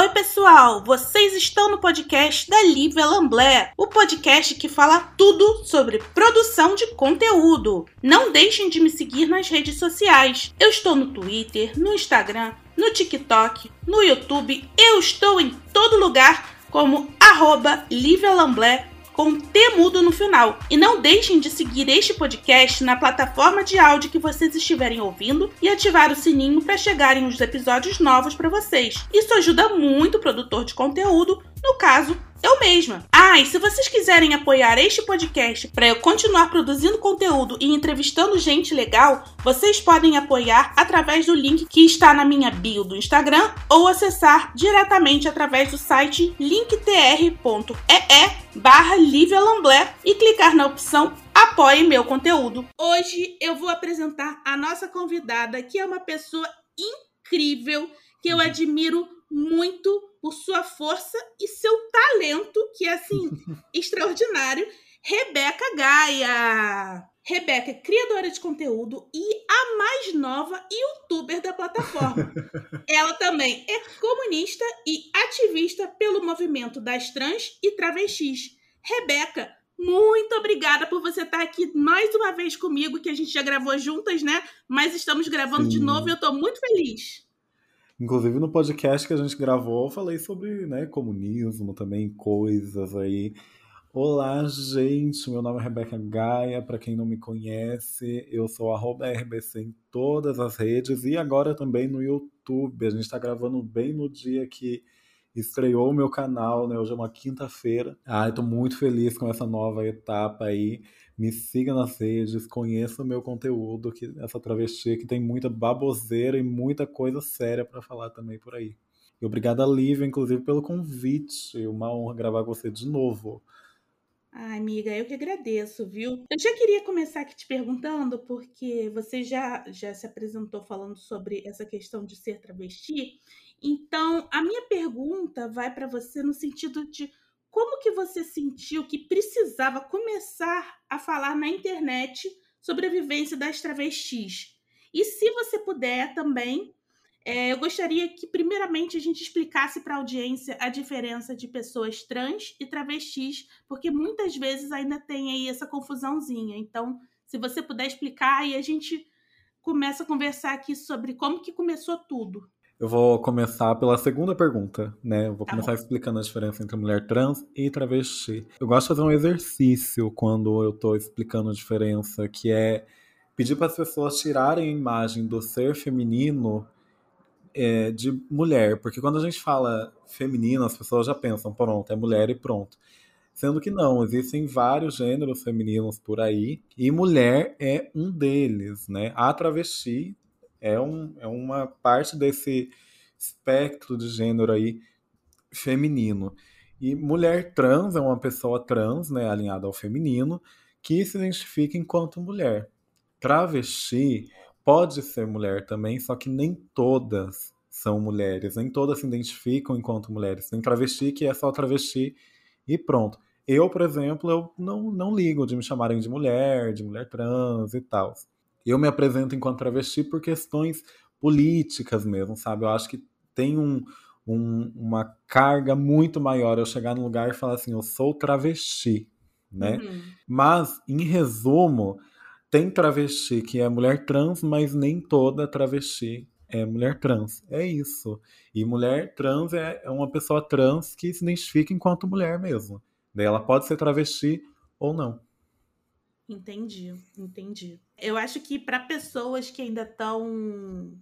Oi, pessoal! Vocês estão no podcast da Lívia Lamblé, o podcast que fala tudo sobre produção de conteúdo. Não deixem de me seguir nas redes sociais. Eu estou no Twitter, no Instagram, no TikTok, no YouTube. Eu estou em todo lugar como arroba Lívia Lamblé com T mudo no final. E não deixem de seguir este podcast na plataforma de áudio que vocês estiverem ouvindo e ativar o sininho para chegarem os episódios novos para vocês. Isso ajuda muito o produtor de conteúdo, no caso, eu mesma. Ah, e se vocês quiserem apoiar este podcast para eu continuar produzindo conteúdo e entrevistando gente legal, vocês podem apoiar através do link que está na minha bio do Instagram ou acessar diretamente através do site linktr.ee barra e clicar na opção Apoie meu conteúdo. Hoje eu vou apresentar a nossa convidada, que é uma pessoa incrível, que eu admiro muito por sua força e seu talento, que é assim, extraordinário. Rebeca Gaia. Rebeca é criadora de conteúdo e a mais nova youtuber da plataforma. Ela também é comunista e ativista pelo movimento das trans e travestis. Rebeca, muito obrigada por você estar aqui mais uma vez comigo, que a gente já gravou juntas, né? Mas estamos gravando Sim. de novo e eu estou muito feliz. Inclusive no podcast que a gente gravou, eu falei sobre né, comunismo também, coisas aí. Olá, gente. Meu nome é Rebeca Gaia. Para quem não me conhece, eu sou RBC em todas as redes e agora também no YouTube. A gente está gravando bem no dia que estreou o meu canal, né? Hoje é uma quinta-feira. Ah, tô muito feliz com essa nova etapa aí me siga nas redes, conheça o meu conteúdo, que essa travesti que tem muita baboseira e muita coisa séria para falar também por aí. E obrigada, Lívia, inclusive, pelo convite. Uma honra gravar com você de novo. Ai, amiga, eu que agradeço, viu? Eu já queria começar aqui te perguntando, porque você já, já se apresentou falando sobre essa questão de ser travesti. Então, a minha pergunta vai para você no sentido de como que você sentiu que precisava começar a falar na internet sobre a vivência das travestis? E se você puder também, é, eu gostaria que primeiramente a gente explicasse para a audiência a diferença de pessoas trans e travestis, porque muitas vezes ainda tem aí essa confusãozinha. Então, se você puder explicar, aí a gente começa a conversar aqui sobre como que começou tudo. Eu vou começar pela segunda pergunta, né? Eu vou tá começar bom. explicando a diferença entre mulher trans e travesti. Eu gosto de fazer um exercício quando eu tô explicando a diferença, que é pedir para as pessoas tirarem a imagem do ser feminino é, de mulher, porque quando a gente fala feminino, as pessoas já pensam, pronto, é mulher e pronto. Sendo que não, existem vários gêneros femininos por aí, e mulher é um deles, né? A travesti é, um, é uma parte desse espectro de gênero aí feminino. E mulher trans é uma pessoa trans, né, alinhada ao feminino, que se identifica enquanto mulher. Travesti pode ser mulher também, só que nem todas são mulheres, nem todas se identificam enquanto mulheres. Tem travesti que é só travesti e pronto. Eu, por exemplo, eu não, não ligo de me chamarem de mulher, de mulher trans e tal. Eu me apresento enquanto travesti por questões políticas mesmo, sabe? Eu acho que tem um, um, uma carga muito maior eu chegar num lugar e falar assim, eu sou travesti, né? Uhum. Mas, em resumo, tem travesti que é mulher trans, mas nem toda travesti é mulher trans. É isso. E mulher trans é, é uma pessoa trans que se identifica enquanto mulher mesmo. Daí ela pode ser travesti ou não. Entendi, entendi. Eu acho que para pessoas que ainda estão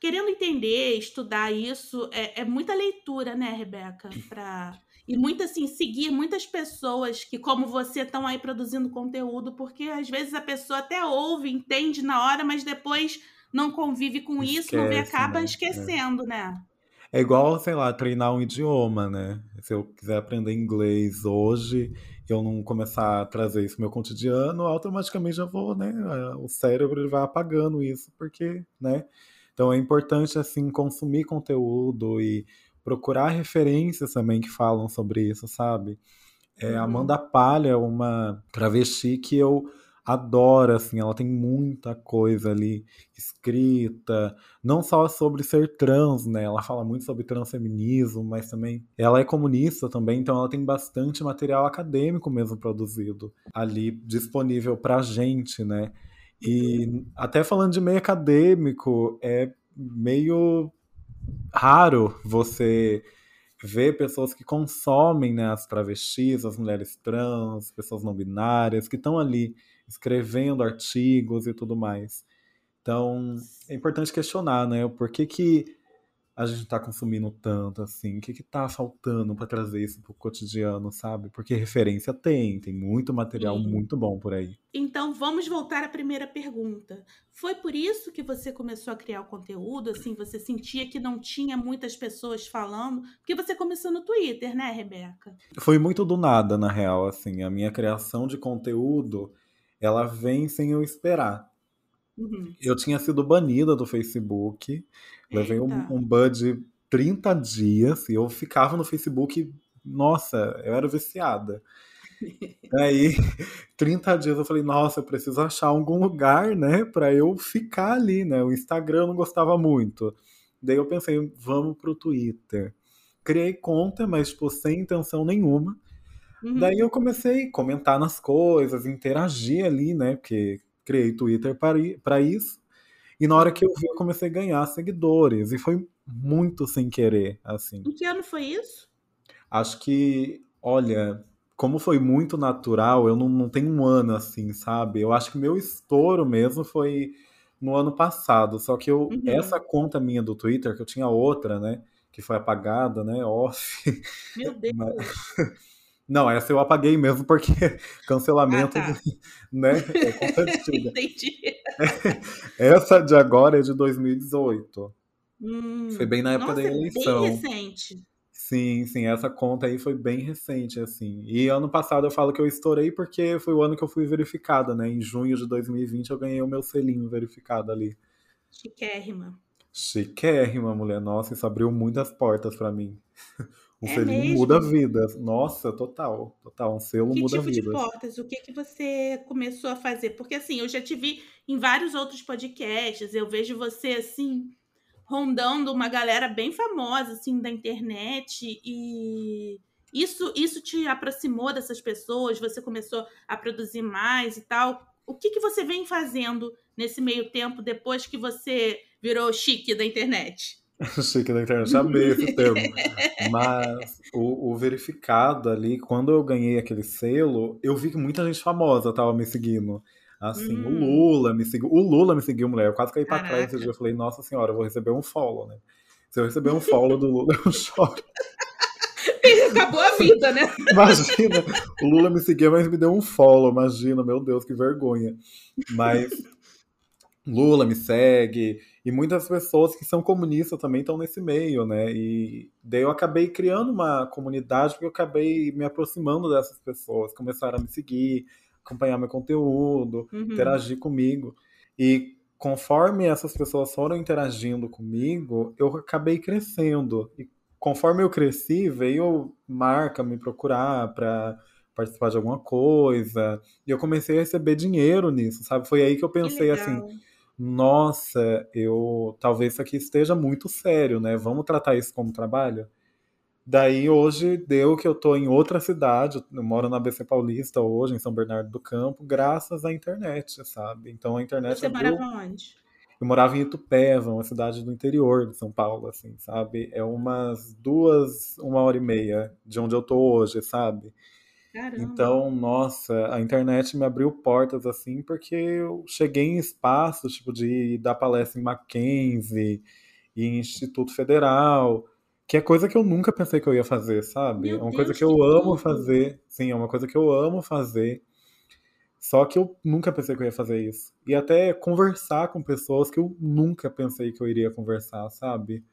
querendo entender, estudar isso, é, é muita leitura, né, Rebeca? Pra... E muito assim, seguir muitas pessoas que, como você, estão aí produzindo conteúdo, porque às vezes a pessoa até ouve, entende na hora, mas depois não convive com Esquece, isso, não vê, acaba né? esquecendo, é. né? É igual, sei lá, treinar um idioma, né? Se eu quiser aprender inglês hoje, eu não começar a trazer isso no meu cotidiano, automaticamente já vou, né? O cérebro vai apagando isso, porque, né? Então é importante, assim, consumir conteúdo e procurar referências também que falam sobre isso, sabe? É, uhum. Amanda Palha é uma travesti que eu adora, assim, ela tem muita coisa ali escrita, não só sobre ser trans, né? Ela fala muito sobre transfeminismo, mas também ela é comunista também, então ela tem bastante material acadêmico mesmo produzido ali disponível pra gente, né? E até falando de meio acadêmico, é meio raro você ver pessoas que consomem né, as travestis, as mulheres trans, pessoas não binárias, que estão ali escrevendo artigos e tudo mais. Então, é importante questionar, né? Por que, que a gente está consumindo tanto, assim? O que está faltando para trazer isso para o cotidiano, sabe? Porque referência tem, tem muito material Sim. muito bom por aí. Então, vamos voltar à primeira pergunta. Foi por isso que você começou a criar o conteúdo? Assim, você sentia que não tinha muitas pessoas falando? Porque você começou no Twitter, né, Rebeca? Foi muito do nada, na real, assim. A minha criação de conteúdo, ela vem sem eu esperar. Uhum. Eu tinha sido banida do Facebook, levei um, um ban de 30 dias e eu ficava no Facebook, nossa, eu era viciada. Aí, 30 dias eu falei, nossa, eu preciso achar algum lugar, né, para eu ficar ali, né? O Instagram eu não gostava muito. Daí eu pensei, vamos pro Twitter. Criei conta, mas tipo, sem intenção nenhuma. Uhum. Daí eu comecei a comentar nas coisas, interagir ali, né? Porque criei Twitter para isso. E na hora que eu vi, eu comecei a ganhar seguidores. E foi muito sem querer, assim. Em que ano foi isso? Acho que, olha, como foi muito natural, eu não, não tenho um ano assim, sabe? Eu acho que meu estouro mesmo foi no ano passado. Só que eu, uhum. essa conta minha do Twitter, que eu tinha outra, né? Que foi apagada, né? Off. Meu Deus! Mas... Não, essa eu apaguei mesmo porque cancelamento, ah, tá. né? É conta Entendi. Essa de agora é de 2018. Hum, foi bem na época nossa, da eleição. Bem recente. Sim, sim, essa conta aí foi bem recente, assim. E ano passado eu falo que eu estourei porque foi o ano que eu fui verificada, né? Em junho de 2020 eu ganhei o meu selinho verificado ali. Chiquérrima. Chiquérrima, mulher. Nossa, isso abriu muitas portas para mim. Um é selinho mesmo? muda vidas. Nossa, total. Total. Um selo que muda tipo vidas. de portas? O que, que você começou a fazer? Porque assim, eu já te vi em vários outros podcasts. Eu vejo você assim, rondando uma galera bem famosa, assim, da internet. E isso, isso te aproximou dessas pessoas? Você começou a produzir mais e tal? O que, que você vem fazendo nesse meio tempo depois que você virou chique da internet? Chique da internet, amei esse termo. Mas o, o, verificado ali, quando eu ganhei aquele selo, eu vi que muita gente famosa tava me seguindo. Assim, hum. o Lula me seguiu. O Lula me seguiu, mulher. Eu quase caí pra trás esse dia. Eu falei, nossa senhora, eu vou receber um follow, né? Se eu receber um follow do Lula, eu choro. Acabou a vida, né? Imagina, o Lula me seguia, mas me deu um follow. Imagina, meu Deus, que vergonha. Mas Lula me segue, e muitas pessoas que são comunistas também estão nesse meio, né? E daí eu acabei criando uma comunidade porque eu acabei me aproximando dessas pessoas, começaram a me seguir, acompanhar meu conteúdo, uhum. interagir comigo. E conforme essas pessoas foram interagindo comigo, eu acabei crescendo. E conforme eu cresci, veio marca me procurar para participar de alguma coisa. E eu comecei a receber dinheiro nisso, sabe? Foi aí que eu pensei que assim nossa, eu talvez isso aqui esteja muito sério, né? Vamos tratar isso como trabalho? Daí hoje deu que eu tô em outra cidade, eu moro na ABC Paulista hoje, em São Bernardo do Campo, graças à internet, sabe? Então a internet Você abriu... morava onde? Eu morava em Itupeva, uma cidade do interior de São Paulo, assim, sabe? É umas duas, uma hora e meia de onde eu tô hoje, sabe? Caramba. Então, nossa, a internet me abriu portas assim, porque eu cheguei em espaços, tipo, de dar palestra em Mackenzie e em Instituto Federal, que é coisa que eu nunca pensei que eu ia fazer, sabe? Meu é uma Deus coisa que eu amo fazer. Sim, é uma coisa que eu amo fazer. Só que eu nunca pensei que eu ia fazer isso. E até conversar com pessoas que eu nunca pensei que eu iria conversar, sabe?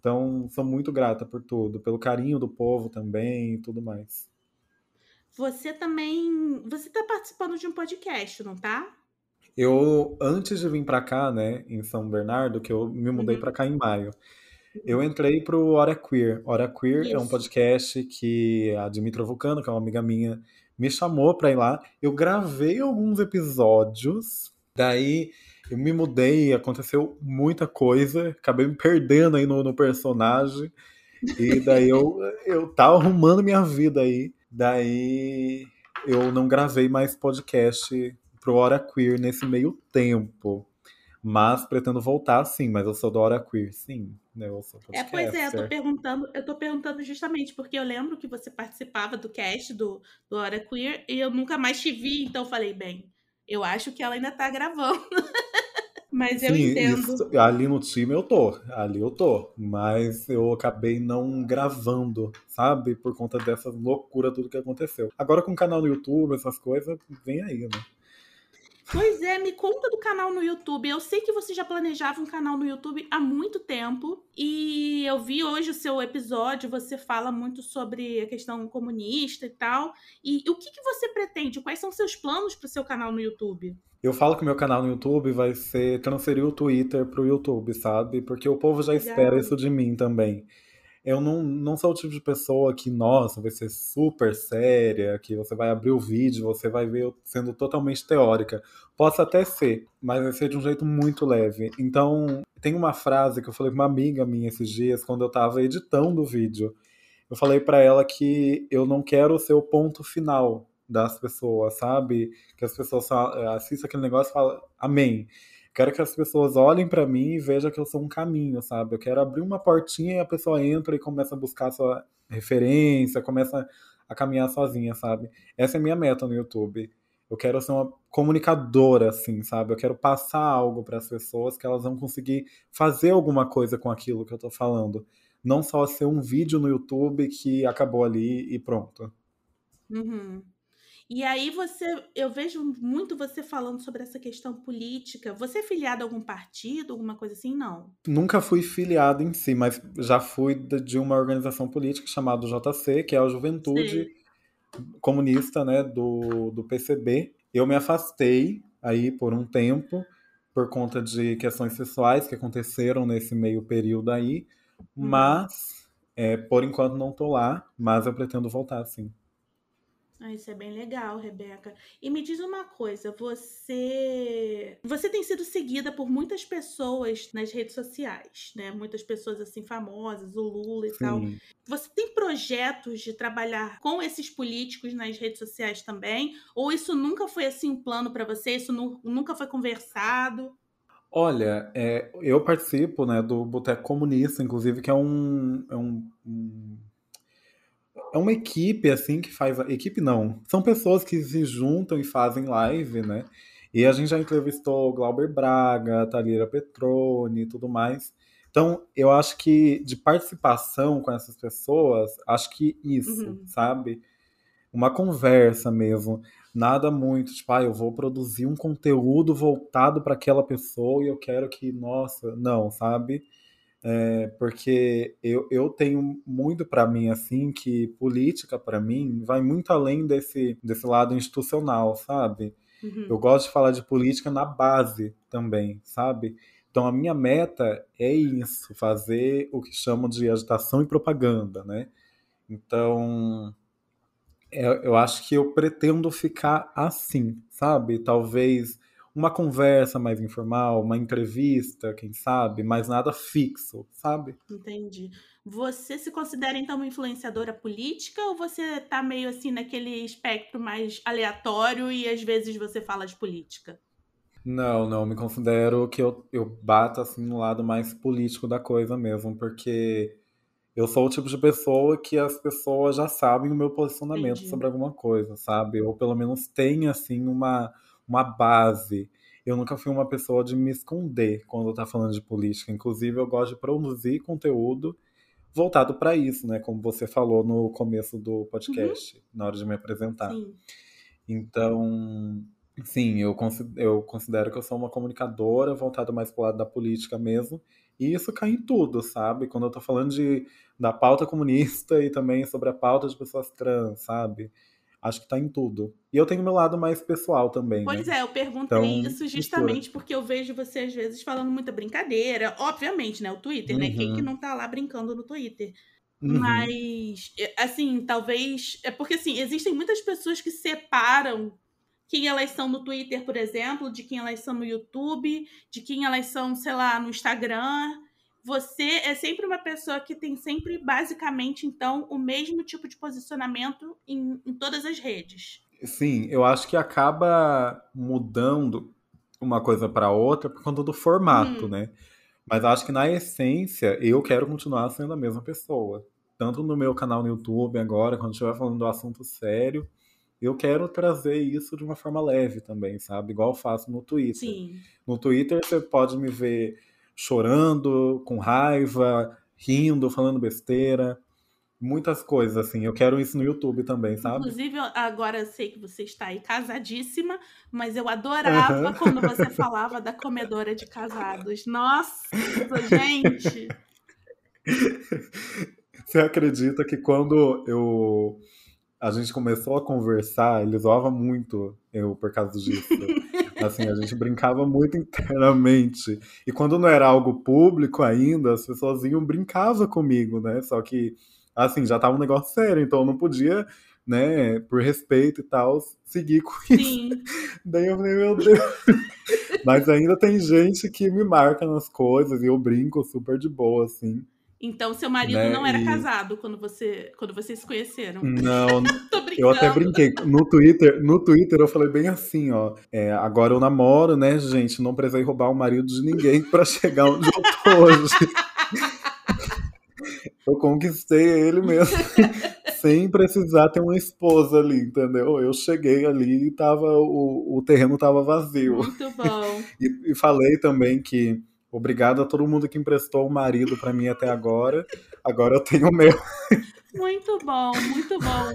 Então, sou muito grata por tudo, pelo carinho do povo também e tudo mais. Você também. Você está participando de um podcast, não tá? Eu, antes de vir para cá, né, em São Bernardo, que eu me mudei uhum. para cá em maio, eu uhum. entrei pro Hora Queer. Hora Queer Isso. é um podcast que a Dimitra Vulcano, que é uma amiga minha, me chamou pra ir lá. Eu gravei alguns episódios, daí eu me mudei, aconteceu muita coisa, acabei me perdendo aí no, no personagem. E daí eu, eu tava arrumando minha vida aí. Daí eu não gravei mais podcast pro Hora Queer nesse meio tempo. Mas pretendo voltar sim, mas eu sou da Hora Queer, sim. Né? Eu sou é, pois é, eu tô perguntando, eu tô perguntando justamente porque eu lembro que você participava do cast do, do Hora Queer e eu nunca mais te vi, então falei, bem, eu acho que ela ainda tá gravando. Mas eu Sim, entendo. Isso, ali no time eu tô, ali eu tô. Mas eu acabei não gravando, sabe? Por conta dessa loucura, tudo que aconteceu. Agora com o canal no YouTube, essas coisas, vem aí, né? Pois é, me conta do canal no YouTube. Eu sei que você já planejava um canal no YouTube há muito tempo. E eu vi hoje o seu episódio, você fala muito sobre a questão comunista e tal. E, o que, que você pretende? Quais são seus planos para o seu canal no YouTube? Eu falo que o meu canal no YouTube vai ser transferir o Twitter pro YouTube, sabe? Porque o povo já espera isso de mim também. Eu não, não sou o tipo de pessoa que, nossa, vai ser super séria, que você vai abrir o vídeo, você vai ver sendo totalmente teórica. Posso até ser, mas vai ser de um jeito muito leve. Então, tem uma frase que eu falei com uma amiga minha esses dias, quando eu tava editando o vídeo. Eu falei para ela que eu não quero ser o ponto final das pessoas, sabe? Que as pessoas eh, assistam aquele negócio e falam amém. Quero que as pessoas olhem para mim e vejam que eu sou um caminho, sabe? Eu quero abrir uma portinha e a pessoa entra e começa a buscar sua referência, começa a caminhar sozinha, sabe? Essa é a minha meta no YouTube. Eu quero ser uma comunicadora, assim, sabe? Eu quero passar algo para as pessoas que elas vão conseguir fazer alguma coisa com aquilo que eu tô falando. Não só ser um vídeo no YouTube que acabou ali e pronto. Uhum. E aí você, eu vejo muito você falando sobre essa questão política. Você é filiado a algum partido, alguma coisa assim? Não. Nunca fui filiado em si, mas já fui de uma organização política chamada JC, que é a Juventude Sim. Comunista, né, do, do PCB. Eu me afastei aí por um tempo por conta de questões sexuais que aconteceram nesse meio período aí, uhum. mas é, por enquanto não tô lá, mas eu pretendo voltar sim. Ah, isso é bem legal, Rebeca. E me diz uma coisa, você você tem sido seguida por muitas pessoas nas redes sociais, né? Muitas pessoas assim famosas, o Lula e Sim. tal. Você tem projetos de trabalhar com esses políticos nas redes sociais também? Ou isso nunca foi assim um plano para você? Isso nu nunca foi conversado? Olha, é, eu participo né, do Boteco Comunista, inclusive, que é um, é um, um é uma equipe, assim, que faz. Equipe não. São pessoas que se juntam e fazem live, né? E a gente já entrevistou Glauber Braga, Talira Petrone e tudo mais. Então, eu acho que de participação com essas pessoas, acho que isso, uhum. sabe? Uma conversa mesmo. Nada muito, tipo, ah, eu vou produzir um conteúdo voltado para aquela pessoa e eu quero que, nossa, não, sabe? É, porque eu, eu tenho muito para mim assim que política para mim vai muito além desse, desse lado institucional, sabe? Uhum. Eu gosto de falar de política na base também, sabe? Então a minha meta é isso, fazer o que chamam de agitação e propaganda, né? Então é, eu acho que eu pretendo ficar assim, sabe? Talvez uma conversa mais informal, uma entrevista, quem sabe, mas nada fixo, sabe? Entendi. Você se considera então uma influenciadora política ou você tá meio assim naquele espectro mais aleatório e às vezes você fala de política? Não, não, me considero que eu, eu bato assim no lado mais político da coisa mesmo, porque eu sou o tipo de pessoa que as pessoas já sabem o meu posicionamento Entendi. sobre alguma coisa, sabe? Ou pelo menos tem assim uma uma base. Eu nunca fui uma pessoa de me esconder quando tá falando de política. Inclusive, eu gosto de produzir conteúdo voltado para isso, né? Como você falou no começo do podcast, uhum. na hora de me apresentar. Sim. Então, sim, eu considero, eu considero que eu sou uma comunicadora voltada mais pro lado da política mesmo. E isso cai em tudo, sabe? Quando eu tô falando de, da pauta comunista e também sobre a pauta de pessoas trans, sabe? Acho que tá em tudo. E eu tenho meu lado mais pessoal também. Pois né? é, eu perguntei então, isso justamente mistura. porque eu vejo você às vezes falando muita brincadeira. Obviamente, né? O Twitter, uhum. né? Quem que uhum. não tá lá brincando no Twitter? Uhum. Mas, assim, talvez. É porque, assim, existem muitas pessoas que separam quem elas são no Twitter, por exemplo, de quem elas são no YouTube, de quem elas são, sei lá, no Instagram. Você é sempre uma pessoa que tem sempre, basicamente, então, o mesmo tipo de posicionamento em, em todas as redes. Sim, eu acho que acaba mudando uma coisa para outra por conta do formato, hum. né? Mas acho que na essência eu quero continuar sendo a mesma pessoa. Tanto no meu canal no YouTube agora, quando estiver falando do assunto sério, eu quero trazer isso de uma forma leve também, sabe? Igual eu faço no Twitter. Sim. No Twitter você pode me ver chorando, com raiva, rindo, falando besteira. Muitas coisas, assim. Eu quero isso no YouTube também, sabe? Inclusive, agora eu sei que você está aí casadíssima, mas eu adorava uhum. quando você falava da comedora de casados. Nossa, gente! Você acredita que quando eu a gente começou a conversar, ele zoava muito eu por causa disso. assim, a gente brincava muito internamente. E quando não era algo público ainda, as pessoas iam brincavam comigo, né? Só que, assim, já tava um negócio sério, então eu não podia, né, por respeito e tal, seguir com isso. Sim. Daí eu falei, meu Deus. Mas ainda tem gente que me marca nas coisas e eu brinco super de boa, assim. Então, seu marido né? não era e... casado quando, você, quando vocês se conheceram. Não, eu até brinquei. No Twitter, no Twitter eu falei bem assim, ó. É, agora eu namoro, né, gente? Não precisei roubar o marido de ninguém para chegar onde eu tô hoje. eu conquistei ele mesmo. sem precisar ter uma esposa ali, entendeu? Eu cheguei ali e tava, o, o terreno tava vazio. Muito bom. e, e falei também que Obrigado a todo mundo que emprestou o marido para mim até agora. Agora eu tenho o meu. Muito bom, muito bom.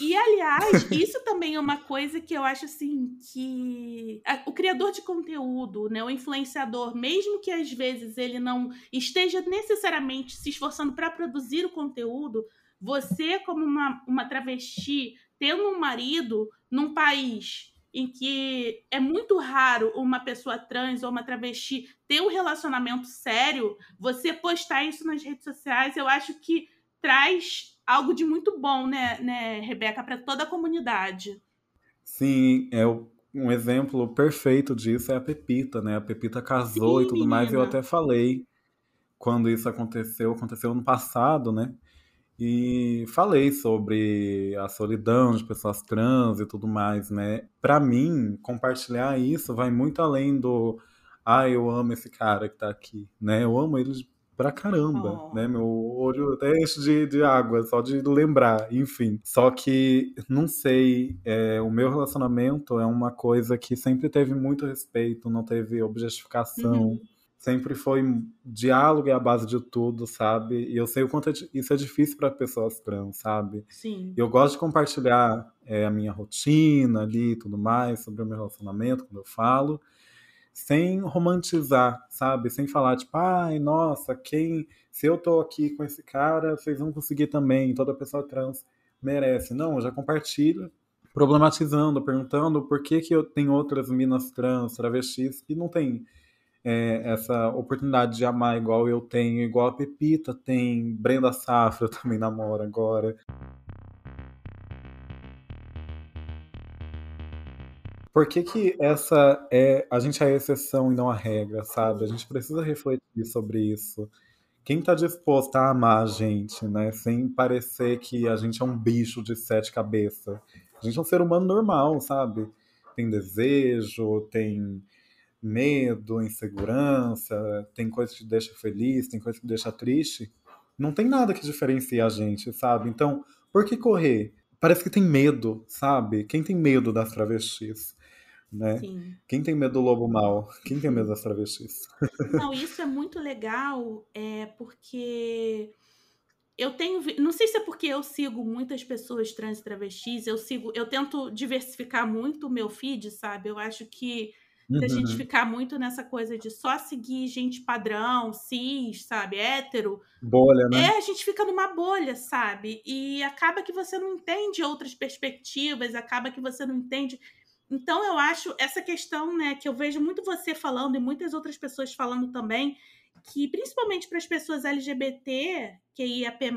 E aliás, isso também é uma coisa que eu acho assim que o criador de conteúdo, né, o influenciador, mesmo que às vezes ele não esteja necessariamente se esforçando para produzir o conteúdo, você como uma, uma travesti tendo um marido num país em que é muito raro uma pessoa trans ou uma travesti ter um relacionamento sério, você postar isso nas redes sociais, eu acho que traz algo de muito bom, né, né Rebeca, para toda a comunidade. Sim, é um exemplo perfeito disso é a Pepita, né? A Pepita casou Sim, e tudo menina. mais, eu até falei quando isso aconteceu, aconteceu no passado, né? E falei sobre a solidão de pessoas trans e tudo mais, né? Para mim, compartilhar isso vai muito além do ah, eu amo esse cara que tá aqui, né? Eu amo ele pra caramba, oh. né? Meu olho até enche de, de água só de lembrar, enfim. Só que, não sei, é, o meu relacionamento é uma coisa que sempre teve muito respeito, não teve objetificação. Uhum sempre foi diálogo é a base de tudo, sabe? E eu sei o quanto é isso é difícil para pessoas trans, sabe? Sim. Eu gosto de compartilhar é, a minha rotina ali e tudo mais, sobre o meu relacionamento, quando eu falo, sem romantizar, sabe? Sem falar, tipo, ai, nossa, quem. Se eu tô aqui com esse cara, vocês vão conseguir também, toda pessoa trans merece. Não, eu já compartilho problematizando, perguntando por que, que eu tenho outras minas trans, travestis, que não tem é, essa oportunidade de amar igual eu tenho, igual a Pepita tem, Brenda Safra também namora agora. Por que, que essa é. A gente é a exceção e não a regra, sabe? A gente precisa refletir sobre isso. Quem está disposto a amar a gente, né? Sem parecer que a gente é um bicho de sete cabeças. A gente é um ser humano normal, sabe? Tem desejo, tem medo, insegurança, tem coisa que te deixa feliz, tem coisa que te deixa triste. Não tem nada que diferencie a gente, sabe? Então, por que correr? Parece que tem medo, sabe? Quem tem medo das travestis? Né? Quem tem medo do lobo mal? Quem tem medo das travestis? Não, isso é muito legal, é porque eu tenho, não sei se é porque eu sigo muitas pessoas trans e travestis, eu sigo, eu tento diversificar muito o meu feed, sabe? Eu acho que se a gente uhum. ficar muito nessa coisa de só seguir gente padrão, cis, sabe, hétero. Bolha, né? É, a gente fica numa bolha, sabe? E acaba que você não entende outras perspectivas, acaba que você não entende. Então, eu acho essa questão, né, que eu vejo muito você falando e muitas outras pessoas falando também, que, principalmente para as pessoas LGBT, que IAP,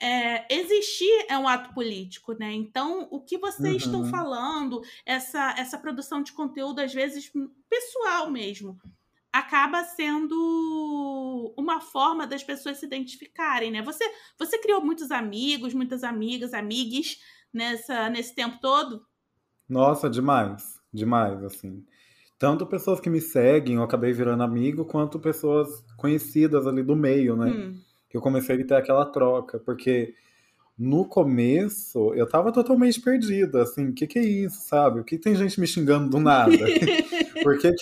é, existir é um ato político, né? Então, o que vocês uhum. estão falando, essa, essa produção de conteúdo, às vezes pessoal mesmo, acaba sendo uma forma das pessoas se identificarem, né? Você, você criou muitos amigos, muitas amigas, amigues nessa, nesse tempo todo? Nossa, demais, demais, assim. Tanto pessoas que me seguem, eu acabei virando amigo, quanto pessoas conhecidas ali do meio, né? Hum que eu comecei a ter aquela troca, porque no começo eu tava totalmente perdida, assim, o que que é isso, sabe? O que tem gente me xingando do nada? Por que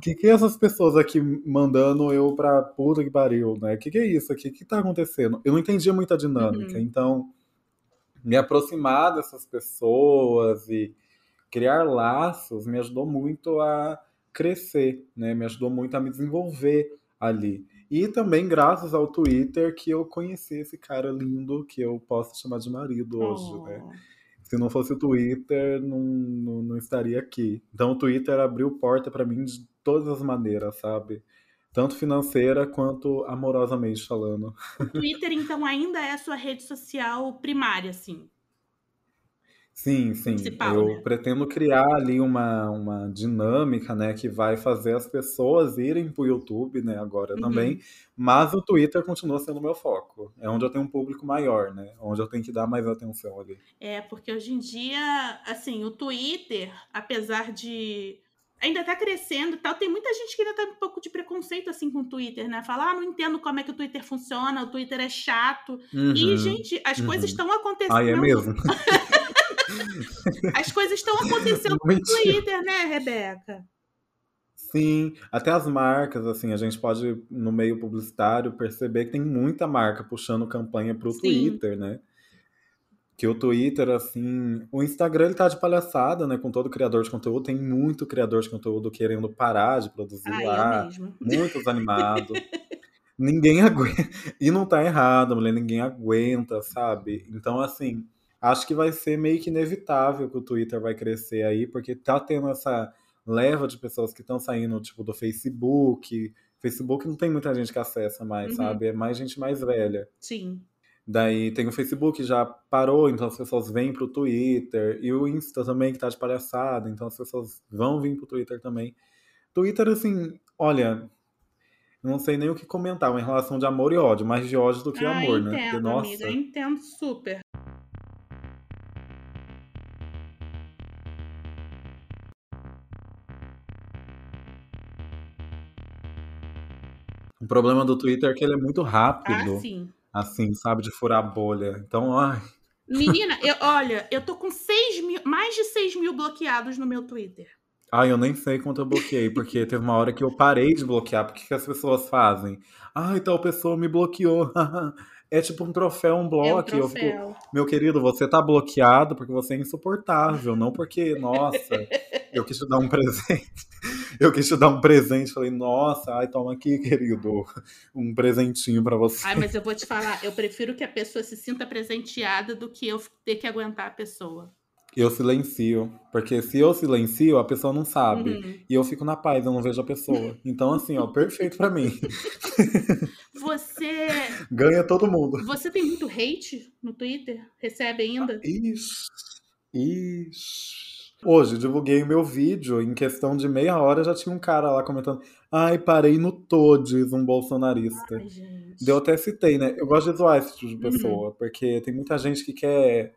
que, que, essas pessoas aqui mandando eu pra puta que pariu, né? O que que é isso aqui? O que tá acontecendo? Eu não entendia muita dinâmica, uhum. então me aproximar dessas pessoas e criar laços me ajudou muito a crescer, né? Me ajudou muito a me desenvolver ali. E também graças ao Twitter que eu conheci esse cara lindo que eu posso chamar de marido hoje, oh. né? Se não fosse o Twitter, não, não, não, estaria aqui. Então o Twitter abriu porta para mim de todas as maneiras, sabe? Tanto financeira quanto amorosamente falando. O Twitter, então, ainda é a sua rede social primária, assim? Sim, sim. Eu né? pretendo criar ali uma, uma dinâmica, né, que vai fazer as pessoas irem pro YouTube, né, agora uhum. também, mas o Twitter continua sendo o meu foco. É onde eu tenho um público maior, né, onde eu tenho que dar mais atenção ali. É, porque hoje em dia, assim, o Twitter, apesar de ainda tá crescendo e tal. Tem muita gente que ainda tá um pouco de preconceito assim com o Twitter, né? Falar, ah, não entendo como é que o Twitter funciona, o Twitter é chato. Uhum, e, gente, as uhum. coisas estão acontecendo. Ah, é mesmo? As coisas estão acontecendo no Twitter, né, Rebeca? Sim, até as marcas, assim, a gente pode, no meio publicitário, perceber que tem muita marca puxando campanha pro. Twitter, né? Que o Twitter, assim, o Instagram ele tá de palhaçada, né? Com todo criador de conteúdo, tem muito criador de conteúdo querendo parar de produzir Ai, lá, muitos animados. ninguém aguenta. E não tá errado, mulher, ninguém aguenta, sabe? Então, assim, acho que vai ser meio que inevitável que o Twitter vai crescer aí, porque tá tendo essa leva de pessoas que estão saindo, tipo, do Facebook. Facebook não tem muita gente que acessa mais, uhum. sabe? É mais gente mais velha. Sim. Daí tem o Facebook já parou, então as pessoas vêm pro Twitter. E o Insta também, que tá de palhaçada, então as pessoas vão vir pro Twitter também. Twitter, assim, olha, não sei nem o que comentar, uma relação de amor e ódio, mais de ódio do que ah, amor, entendo, né? Porque, nossa... amiga, entendo super. Problema do Twitter é que ele é muito rápido. Ah, sim. Assim, sabe, de furar a bolha. Então, ai. Menina, eu, olha, eu tô com 6 mil, mais de 6 mil bloqueados no meu Twitter. Ah, eu nem sei quanto eu bloqueei, porque teve uma hora que eu parei de bloquear. Porque que as pessoas fazem? Ai, tal pessoa me bloqueou. é tipo um troféu, um bloco. É um fico, meu querido, você tá bloqueado porque você é insuportável, não porque, nossa, eu quis te dar um presente. Eu quis te dar um presente. Falei, nossa, ai, toma aqui, querido, um presentinho para você. Ai, mas eu vou te falar, eu prefiro que a pessoa se sinta presenteada do que eu ter que aguentar a pessoa. Eu silencio, porque se eu silencio, a pessoa não sabe. Uhum. E eu fico na paz, eu não vejo a pessoa. Então, assim, ó, perfeito para mim. Você. Ganha todo mundo. Você tem muito hate no Twitter? Recebe ainda? Isso. Isso. Hoje, divulguei meu vídeo, em questão de meia hora já tinha um cara lá comentando Ai, parei no Todes, um bolsonarista. Ai, Eu até citei, né? Eu gosto de zoar esse tipo de uhum. pessoa, uhum. porque tem muita gente que quer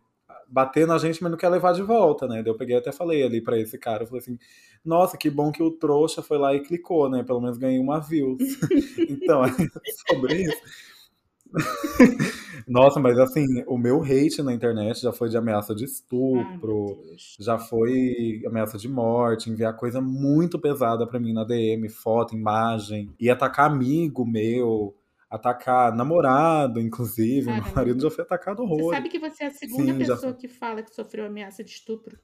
bater na gente, mas não quer levar de volta, né? Eu peguei até falei ali para esse cara, eu falei assim, nossa, que bom que o trouxa foi lá e clicou, né? Pelo menos ganhei uma views. então, é sobre isso. Nossa, mas assim, o meu hate na internet já foi de ameaça de estupro, Ai, já foi ameaça de morte, enviar coisa muito pesada para mim na DM, foto, imagem, e atacar amigo meu, atacar namorado, inclusive. Caramba. Meu marido já foi atacado horror. Você sabe que você é a segunda Sim, pessoa já... que fala que sofreu ameaça de estupro?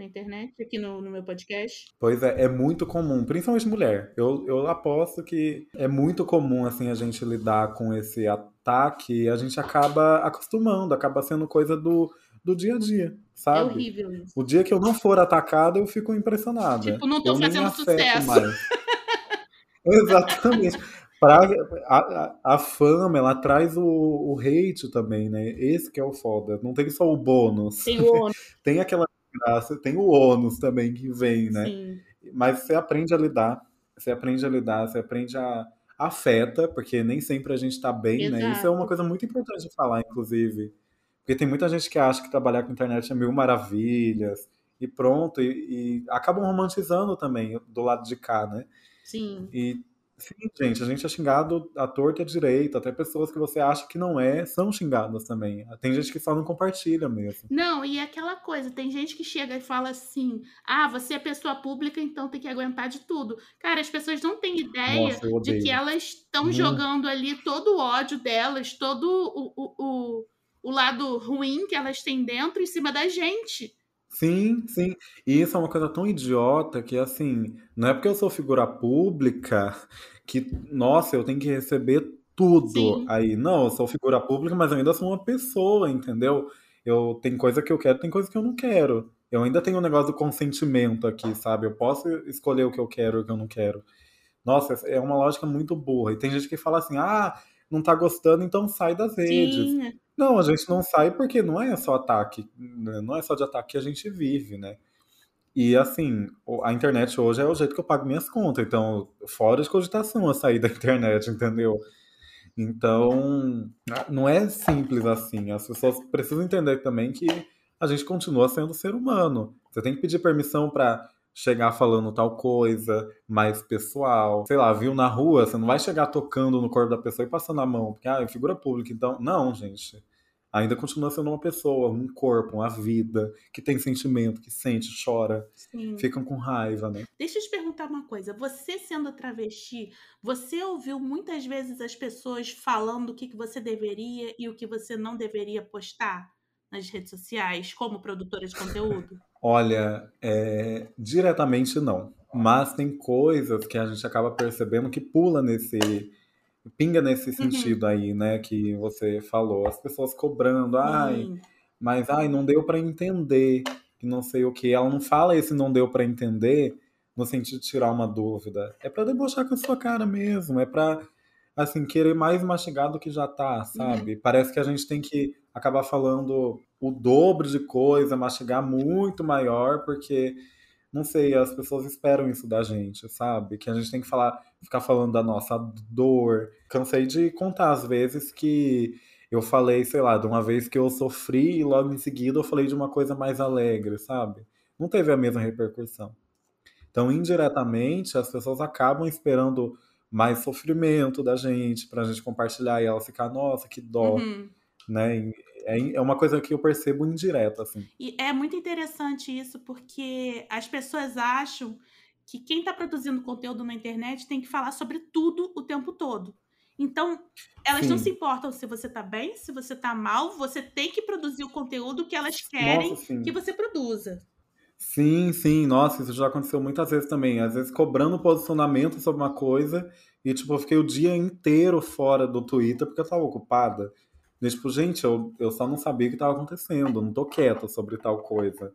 Na internet, aqui no, no meu podcast. Pois é, é muito comum, principalmente mulher. Eu, eu aposto que é muito comum, assim, a gente lidar com esse ataque e a gente acaba acostumando, acaba sendo coisa do, do dia a dia, sabe? É horrível isso. O dia que eu não for atacada, eu fico impressionada. Tipo, não tô eu fazendo sucesso. Mais. Exatamente. Pra, a, a, fama, ela traz o, o hate também, né? Esse que é o foda. Não tem só o bônus. Tem o ônus. tem aquela graça, tem o ônus também que vem, né? Sim. Mas você aprende a lidar, você aprende a lidar, você aprende a afeta, porque nem sempre a gente tá bem, Exato. né? Isso é uma coisa muito importante de falar, inclusive. Porque tem muita gente que acha que trabalhar com internet é mil maravilhas e pronto, e, e acabam romantizando também do lado de cá, né? Sim. E Sim, gente, a gente é xingado à torta e à direita. Até pessoas que você acha que não é, são xingadas também. Tem gente que só não compartilha mesmo. Não, e é aquela coisa, tem gente que chega e fala assim: ah, você é pessoa pública, então tem que aguentar de tudo. Cara, as pessoas não têm ideia Nossa, de que elas estão hum. jogando ali todo o ódio delas, todo o, o, o, o lado ruim que elas têm dentro em cima da gente. Sim, sim. E isso é uma coisa tão idiota que, assim, não é porque eu sou figura pública que, nossa, eu tenho que receber tudo Sim. aí. Não, eu sou figura pública, mas eu ainda sou uma pessoa, entendeu? Eu tem coisa que eu quero, tem coisa que eu não quero. Eu ainda tenho um negócio do consentimento aqui, sabe? Eu posso escolher o que eu quero e o que eu não quero. Nossa, é uma lógica muito burra. E tem gente que fala assim: ah, não tá gostando, então sai das redes. Sim. Não, a gente não sai porque não é só ataque, né, não é só de ataque que a gente vive, né? E assim, a internet hoje é o jeito que eu pago minhas contas, então, fora de cogitação a sair da internet, entendeu? Então, não é simples assim. As pessoas precisam entender também que a gente continua sendo ser humano. Você tem que pedir permissão para chegar falando tal coisa mais pessoal. Sei lá, viu na rua, você não vai chegar tocando no corpo da pessoa e passando a mão, porque ah, é figura pública, então. Não, gente. Ainda continua sendo uma pessoa, um corpo, uma vida, que tem sentimento, que sente, chora, Sim. ficam com raiva, né? Deixa eu te perguntar uma coisa. Você sendo travesti, você ouviu muitas vezes as pessoas falando o que você deveria e o que você não deveria postar nas redes sociais, como produtora de conteúdo? Olha, é, diretamente não. Mas tem coisas que a gente acaba percebendo que pula nesse. pinga nesse uhum. sentido aí, né? Que você falou. As pessoas cobrando, ai, uhum. mas ai, não deu para entender, que não sei o que. Ela não fala esse não deu para entender no sentido de tirar uma dúvida. É para debochar com a sua cara mesmo, é para assim, querer mais mastigar do que já tá, sabe? Uhum. Parece que a gente tem que acabar falando o dobro de coisa, mastigar muito maior, porque não sei, as pessoas esperam isso da gente, sabe? Que a gente tem que falar, ficar falando da nossa dor. Cansei de contar às vezes que eu falei, sei lá, de uma vez que eu sofri e logo em seguida eu falei de uma coisa mais alegre, sabe? Não teve a mesma repercussão. Então, indiretamente, as pessoas acabam esperando mais sofrimento da gente, pra gente compartilhar e ela ficar, nossa, que dó. Uhum né? É, é uma coisa que eu percebo indireta, assim. E é muito interessante isso, porque as pessoas acham que quem está produzindo conteúdo na internet tem que falar sobre tudo o tempo todo. Então, elas sim. não se importam se você tá bem, se você tá mal, você tem que produzir o conteúdo que elas querem Nossa, que você produza. Sim, sim, nossa, isso já aconteceu muitas vezes também. Às vezes cobrando posicionamento sobre uma coisa e, tipo, eu fiquei o dia inteiro fora do Twitter porque eu tava ocupada. E, tipo, gente, eu, eu só não sabia o que estava acontecendo, eu não tô quieta sobre tal coisa.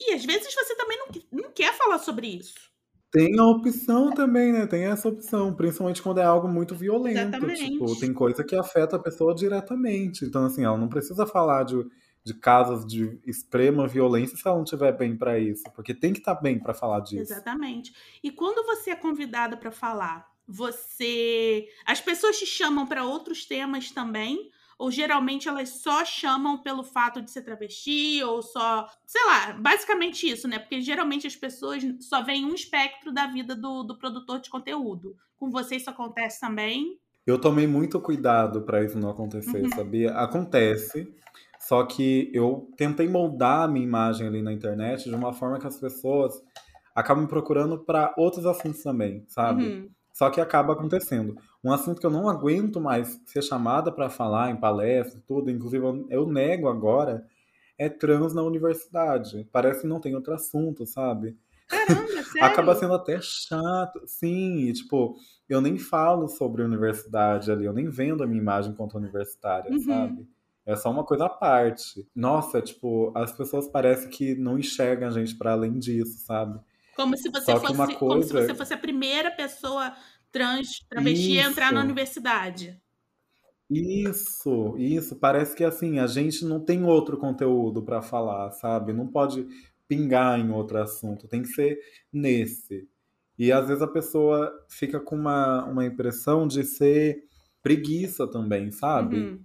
E às vezes você também não, não quer falar sobre isso. Tem a opção também, né? Tem essa opção, principalmente quando é algo muito violento. Exatamente. Tipo, tem coisa que afeta a pessoa diretamente. Então, assim, ela não precisa falar de, de casos de extrema violência se ela não estiver bem para isso, porque tem que estar tá bem para falar disso. Exatamente. E quando você é convidada para falar, você. As pessoas te chamam para outros temas também ou geralmente elas só chamam pelo fato de ser travesti, ou só. Sei lá, basicamente isso, né? Porque geralmente as pessoas só veem um espectro da vida do, do produtor de conteúdo. Com você isso acontece também? Eu tomei muito cuidado para isso não acontecer, uhum. sabia? Acontece. Só que eu tentei moldar a minha imagem ali na internet de uma forma que as pessoas acabam procurando para outros assuntos também, sabe? Uhum. Só que acaba acontecendo. Um assunto que eu não aguento mais ser chamada para falar em palestra tudo, inclusive eu, eu, nego agora, é trans na universidade. Parece que não tem outro assunto, sabe? Caramba, sério? Acaba sendo até chato. Sim, tipo, eu nem falo sobre universidade ali, eu nem vendo a minha imagem quanto universitária, uhum. sabe? É só uma coisa à parte. Nossa, tipo, as pessoas parecem que não enxergam a gente para além disso, sabe? Como se você fosse, coisa... como se você fosse a primeira pessoa trans, travesti ia entrar na universidade. Isso, isso. Parece que assim, a gente não tem outro conteúdo para falar, sabe? Não pode pingar em outro assunto, tem que ser nesse. E às vezes a pessoa fica com uma, uma impressão de ser preguiça também, sabe? Uhum.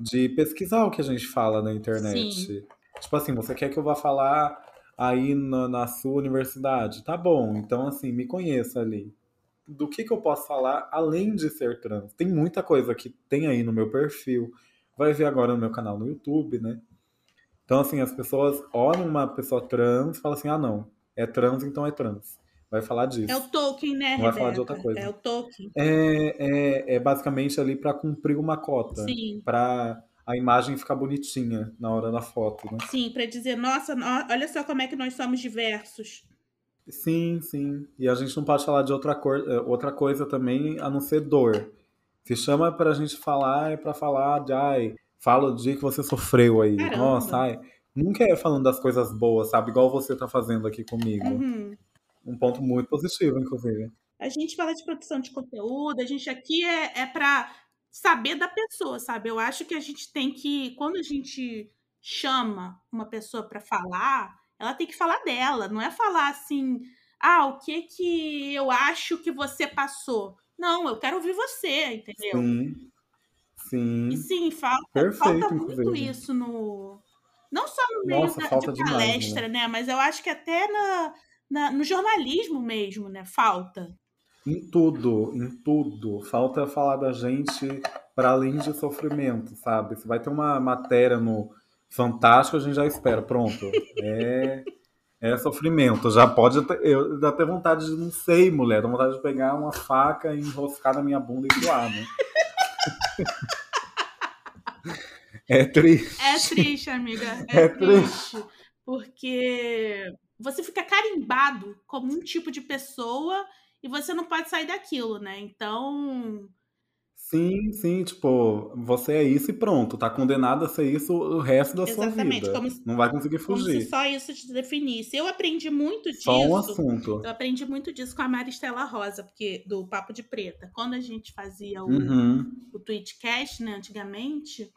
De pesquisar o que a gente fala na internet. Sim. Tipo assim, você quer que eu vá falar aí na, na sua universidade? Tá bom, então assim, me conheça ali. Do que, que eu posso falar além de ser trans? Tem muita coisa que tem aí no meu perfil. Vai ver agora no meu canal no YouTube, né? Então, assim, as pessoas olham uma pessoa trans e falam assim: ah, não, é trans, então é trans. Vai falar disso. É o Tolkien, né? Não vai falar de outra coisa. É o Tolkien. É, é, é basicamente ali para cumprir uma cota. Sim. Para a imagem ficar bonitinha na hora da foto, né? Sim, para dizer, nossa, olha só como é que nós somos diversos. Sim, sim. E a gente não pode falar de outra, cor, é, outra coisa também a não ser dor. Se chama pra gente falar, é pra falar de, ai, fala do dia que você sofreu aí. Caramba. Nossa, ai. Nunca é falando das coisas boas, sabe? Igual você tá fazendo aqui comigo. Uhum. Um ponto muito positivo, inclusive. A gente fala de produção de conteúdo, a gente aqui é, é para saber da pessoa, sabe? Eu acho que a gente tem que, quando a gente chama uma pessoa para falar, ela tem que falar dela, não é falar assim, ah, o que que eu acho que você passou. Não, eu quero ouvir você, entendeu? Sim. Sim. E sim, falta, Perfeito, falta muito inclusive. isso no. Não só no meio Nossa, da, de palestra, demais, né? né? Mas eu acho que até na, na, no jornalismo mesmo, né? Falta. Em tudo, em tudo. Falta falar da gente para além de sofrimento, sabe? Você vai ter uma matéria no Fantástico, a gente já espera. Pronto. É, é sofrimento. Já pode ter, eu já ter vontade de, não sei, mulher, dá vontade de pegar uma faca e enroscar na minha bunda e doar, né? É triste. É triste, amiga. É, é triste. triste. Porque você fica carimbado como um tipo de pessoa e você não pode sair daquilo, né? Então. Sim, sim, tipo, você é isso e pronto, tá condenado a ser isso o resto da Exatamente, sua vida. Como se, não vai conseguir fugir. Como se só isso te definisse. Eu aprendi muito disso. Só um assunto. Eu aprendi muito disso com a Maristela Rosa, porque do Papo de Preta. Quando a gente fazia o, uhum. o Twitchcast, né, antigamente,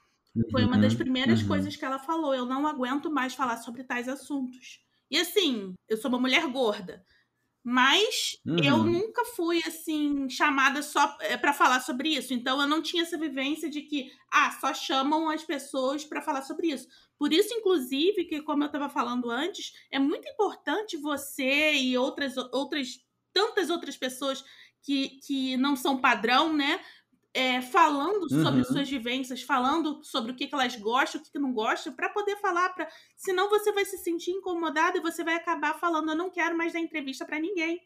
foi uma das uhum, primeiras uhum. coisas que ela falou. Eu não aguento mais falar sobre tais assuntos. E assim, eu sou uma mulher gorda. Mas uhum. eu nunca fui assim chamada só eh, para falar sobre isso. Então eu não tinha essa vivência de que ah, só chamam as pessoas para falar sobre isso. Por isso inclusive que como eu estava falando antes, é muito importante você e outras outras tantas outras pessoas que, que não são padrão, né? É, falando uhum. sobre suas vivências, falando sobre o que, que elas gostam, o que, que não gostam, para poder falar, para senão você vai se sentir incomodado e você vai acabar falando, eu não quero mais dar entrevista para ninguém.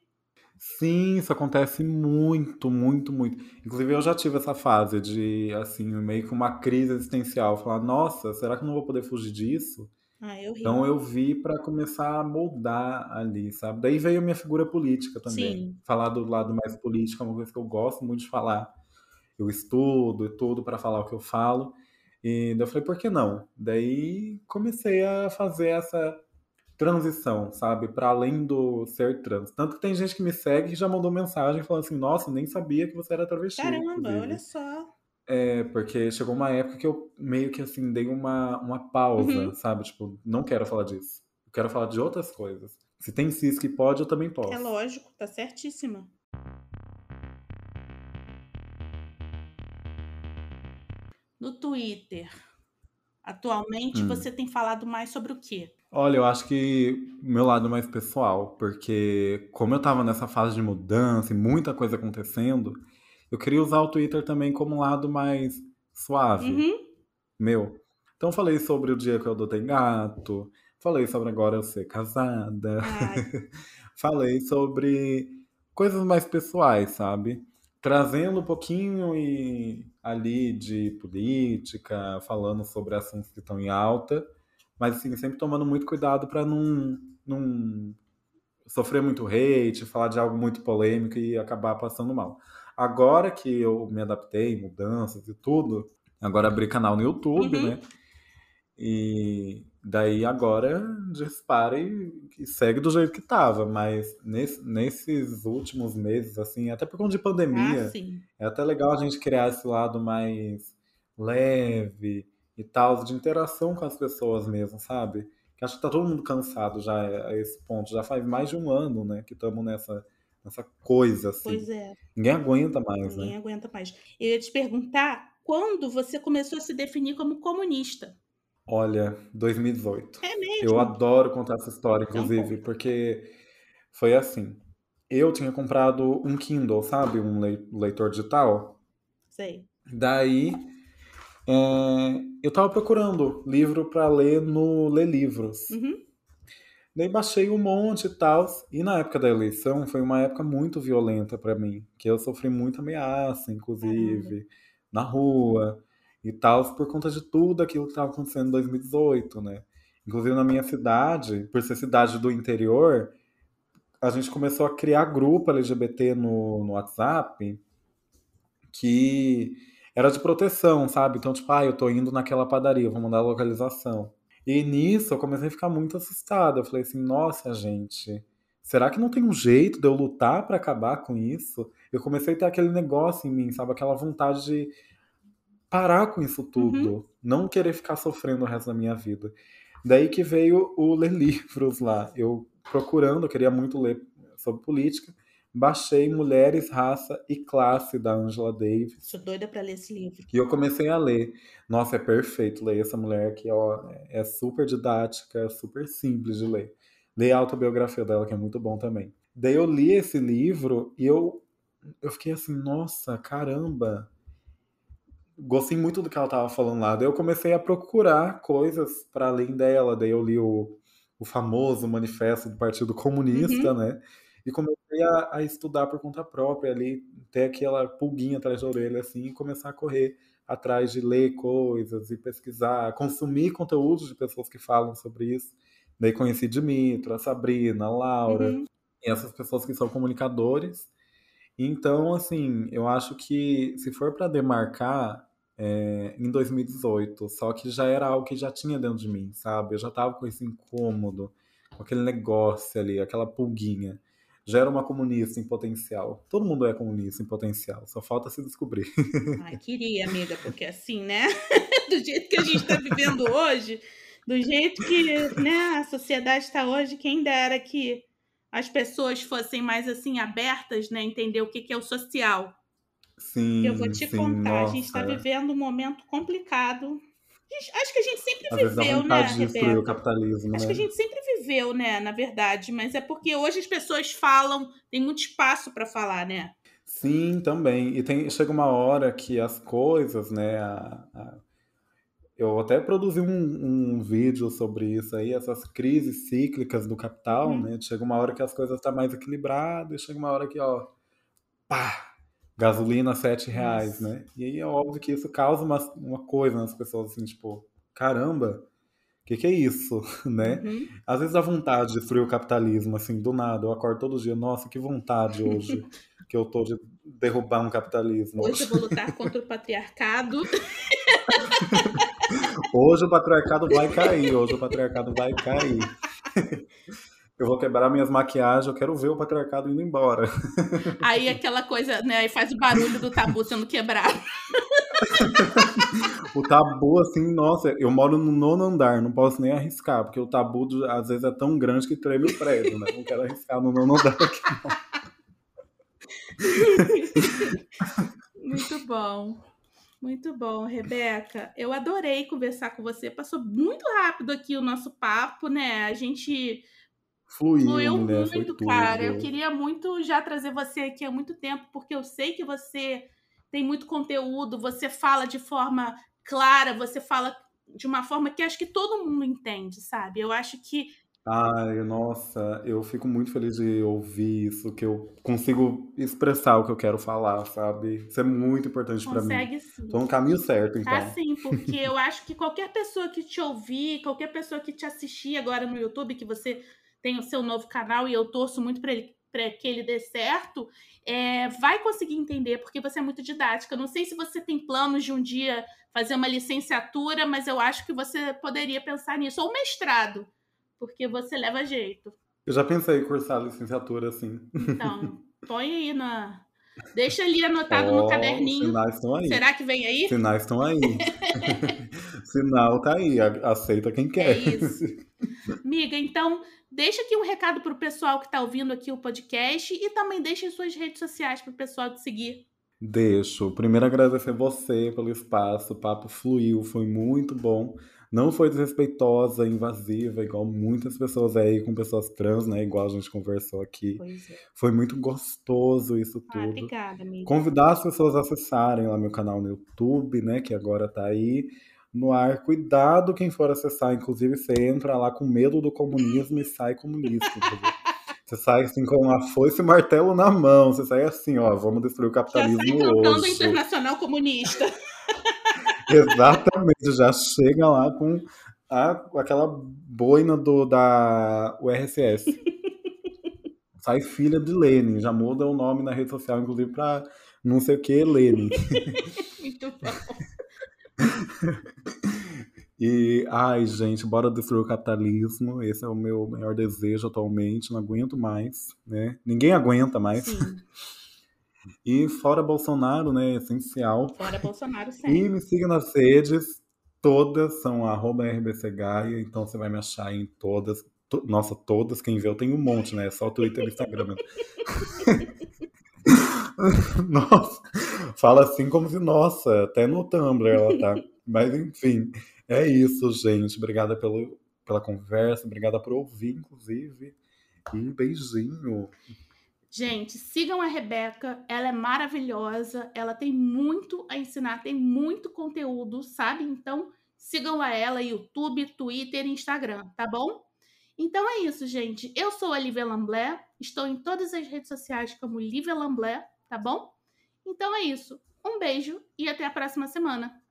Sim, isso acontece muito, muito, muito. Inclusive, eu já tive essa fase de, assim, meio que uma crise existencial. Falar, nossa, será que eu não vou poder fugir disso? Ah, eu então eu vi para começar a moldar ali, sabe? Daí veio a minha figura política também. Sim. Falar do lado mais político é uma coisa que eu gosto muito de falar eu estudo e tudo para falar o que eu falo. E eu falei, por que não? Daí comecei a fazer essa transição, sabe? Para além do ser trans. Tanto que tem gente que me segue que já mandou mensagem falando assim: nossa, nem sabia que você era travesti. Caramba, inclusive. olha só. É, porque chegou uma época que eu meio que assim dei uma, uma pausa, uhum. sabe? Tipo, não quero falar disso. Eu quero falar de outras coisas. Se tem cis que pode, eu também posso. É lógico, tá certíssima. No Twitter, atualmente, hum. você tem falado mais sobre o quê? Olha, eu acho que meu lado mais pessoal, porque como eu tava nessa fase de mudança e muita coisa acontecendo, eu queria usar o Twitter também como um lado mais suave. Uhum. Meu. Então falei sobre o dia que eu adotei gato, falei sobre agora eu ser casada, falei sobre coisas mais pessoais, sabe? Trazendo um pouquinho e ali de política, falando sobre assuntos que estão em alta, mas assim, sempre tomando muito cuidado para não, não sofrer muito hate, falar de algo muito polêmico e acabar passando mal. Agora que eu me adaptei, mudanças e tudo, agora abri canal no YouTube, uhum. né? E daí agora dispara e, e segue do jeito que tava. Mas nesse, nesses últimos meses, assim, até por conta de pandemia, ah, é até legal a gente criar esse lado mais leve e tal, de interação com as pessoas mesmo, sabe? Que acho que tá todo mundo cansado já a esse ponto. Já faz mais de um ano, né, que estamos nessa, nessa coisa, assim. Pois é. Ninguém aguenta mais, Ninguém né? Ninguém aguenta mais. Eu ia te perguntar quando você começou a se definir como comunista. Olha, 2018. É mesmo? Eu adoro contar essa história, inclusive, porque foi assim. Eu tinha comprado um Kindle, sabe? Um leitor digital. Sei. Daí, é, eu tava procurando livro para ler no Ler Livros. Uhum. Daí baixei um monte e tal. E na época da eleição foi uma época muito violenta para mim, que eu sofri muita ameaça, inclusive, Caramba. na rua e tal, por conta de tudo aquilo que estava acontecendo em 2018, né? Inclusive na minha cidade, por ser cidade do interior, a gente começou a criar grupo LGBT no, no WhatsApp que era de proteção, sabe? Então, tipo, ah, eu tô indo naquela padaria, vou mandar a localização. E nisso eu comecei a ficar muito assustada. Eu falei assim, nossa, gente, será que não tem um jeito de eu lutar para acabar com isso? Eu comecei a ter aquele negócio em mim, sabe? Aquela vontade de parar com isso tudo, uhum. não querer ficar sofrendo o resto da minha vida. Daí que veio o ler livros lá. Eu procurando, eu queria muito ler sobre política, baixei Mulheres, Raça e Classe da Angela Davis. Sou doida para ler esse livro. E eu comecei a ler. Nossa, é perfeito ler essa mulher aqui, ó, é super didática, super simples de ler. Ler a autobiografia dela, que é muito bom também. Daí eu li esse livro e eu, eu fiquei assim, nossa, caramba, gostei muito do que ela estava falando lá. Daí eu comecei a procurar coisas para além dela. Daí eu li o, o famoso manifesto do Partido Comunista, uhum. né? E comecei a, a, estudar por conta própria ali, ter aquela pulguinha atrás da orelha, assim, e começar a correr atrás de ler coisas e pesquisar, consumir conteúdos de pessoas que falam sobre isso. Daí conheci Dimitra, a Sabrina, a Laura, uhum. e essas pessoas que são comunicadores. Então, assim, eu acho que se for para demarcar, é, em 2018, só que já era algo que já tinha dentro de mim, sabe? Eu já tava com esse incômodo, com aquele negócio ali, aquela pulguinha. Já era uma comunista em potencial. Todo mundo é comunista em potencial, só falta se descobrir. Ai, queria, amiga, porque assim, né? Do jeito que a gente está vivendo hoje, do jeito que né, a sociedade está hoje, quem dera que as pessoas fossem mais assim abertas, né? Entender o que, que é o social Sim. Eu vou te sim, contar, nossa. a gente está vivendo um momento complicado. Acho que a gente sempre Às viveu, né, destruir o capitalismo, Acho né? que a gente sempre viveu, né, na verdade, mas é porque hoje as pessoas falam, tem muito espaço para falar, né? Sim, também. E tem, chega uma hora que as coisas, né, a, a, eu até produzi um, um, vídeo sobre isso aí, essas crises cíclicas do capital, hum. né? Chega uma hora que as coisas estão tá mais equilibradas, e chega uma hora que, ó, pá, gasolina a 7 reais, né? E aí é óbvio que isso causa uma, uma coisa nas pessoas, assim, tipo, caramba, o que, que é isso, né? Uhum. Às vezes dá vontade de destruir o capitalismo, assim, do nada. Eu acordo todo dia, nossa, que vontade hoje que eu tô de derrubar um capitalismo. Hoje eu vou lutar contra o patriarcado. hoje o patriarcado vai cair, hoje o patriarcado vai cair. Eu vou quebrar minhas maquiagens, eu quero ver o patriarcado indo embora. Aí aquela coisa, né? Aí faz o barulho do tabu sendo quebrado. o tabu, assim, nossa, eu moro no nono andar, não posso nem arriscar, porque o tabu às vezes é tão grande que treme o prédio, né? Não quero arriscar no nono andar aqui, não. Muito bom. Muito bom, Rebeca. Eu adorei conversar com você. Passou muito rápido aqui o nosso papo, né? A gente Fluiu, Fluiu né? muito, cara. Eu queria muito já trazer você aqui há muito tempo, porque eu sei que você tem muito conteúdo, você fala de forma clara, você fala de uma forma que acho que todo mundo entende, sabe? Eu acho que. Ai, nossa, eu fico muito feliz de ouvir isso, que eu consigo expressar o que eu quero falar, sabe? Isso é muito importante para mim. Consegue sim. Tô no caminho certo, então. Tá sim, porque eu acho que qualquer pessoa que te ouvir, qualquer pessoa que te assistir agora no YouTube, que você tem o seu novo canal e eu torço muito para ele para que ele dê certo, é, vai conseguir entender, porque você é muito didática. Não sei se você tem planos de um dia fazer uma licenciatura, mas eu acho que você poderia pensar nisso, ou mestrado, porque você leva jeito. Eu já pensei em cursar licenciatura, assim. Então, põe aí na. Deixa ali anotado oh, no caderninho. Sinais estão aí. Será que vem aí? Sinais estão aí. Sinal tá aí. Aceita quem quer. É isso. Miga, então deixa aqui um recado pro pessoal que tá ouvindo aqui o podcast e também deixa suas redes sociais pro pessoal te seguir. Deixo. Primeiro agradecer você pelo espaço. O papo fluiu, foi muito bom. Não foi desrespeitosa, invasiva, igual muitas pessoas aí com pessoas trans, né? Igual a gente conversou aqui. É. Foi muito gostoso isso ah, tudo. Ah, obrigada, amiga. Convidar as pessoas a acessarem lá meu canal no YouTube, né? Que agora tá aí no ar. Cuidado quem for acessar, inclusive você entra lá com medo do comunismo e sai comunista? Você sai assim com uma foice e martelo na mão. Você sai assim, ó, vamos destruir o capitalismo já sai hoje. internacional comunista. Exatamente, já chega lá com a, aquela boina do, da URSS. Sai filha de Lenin, já muda o nome na rede social, inclusive, para não sei o que, Lenin. Muito bom. E, ai, gente, bora destruir o capitalismo. Esse é o meu maior desejo atualmente. Não aguento mais, né? Ninguém aguenta mais. Sim. E fora Bolsonaro, né? Essencial. Fora Bolsonaro, sempre. E me siga nas redes. Todas são arroba rbcgaia. Então você vai me achar em todas. To, nossa, todas. Quem vê eu tenho um monte, né? Só Twitter e Instagram. nossa, fala assim como se, nossa, até no Tumblr ela tá. Mas enfim, é isso, gente. Obrigada pelo, pela conversa, obrigada por ouvir, inclusive. E beijinho. Gente, sigam a Rebeca, ela é maravilhosa, ela tem muito a ensinar, tem muito conteúdo, sabe? Então, sigam a ela YouTube, Twitter Instagram, tá bom? Então é isso, gente. Eu sou a Lívia Lamblé, estou em todas as redes sociais como Lívia Lamblé, tá bom? Então é isso. Um beijo e até a próxima semana.